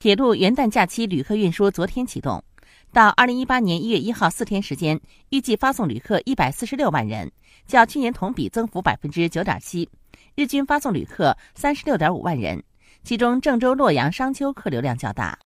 铁路元旦假期旅客运输昨天启动。到二零一八年一月一号四天时间预计发送旅客一百四十六万人较去年同比增幅百分之九点七。日均发送旅客三十六点五万人其中郑州洛阳商丘客流量较大。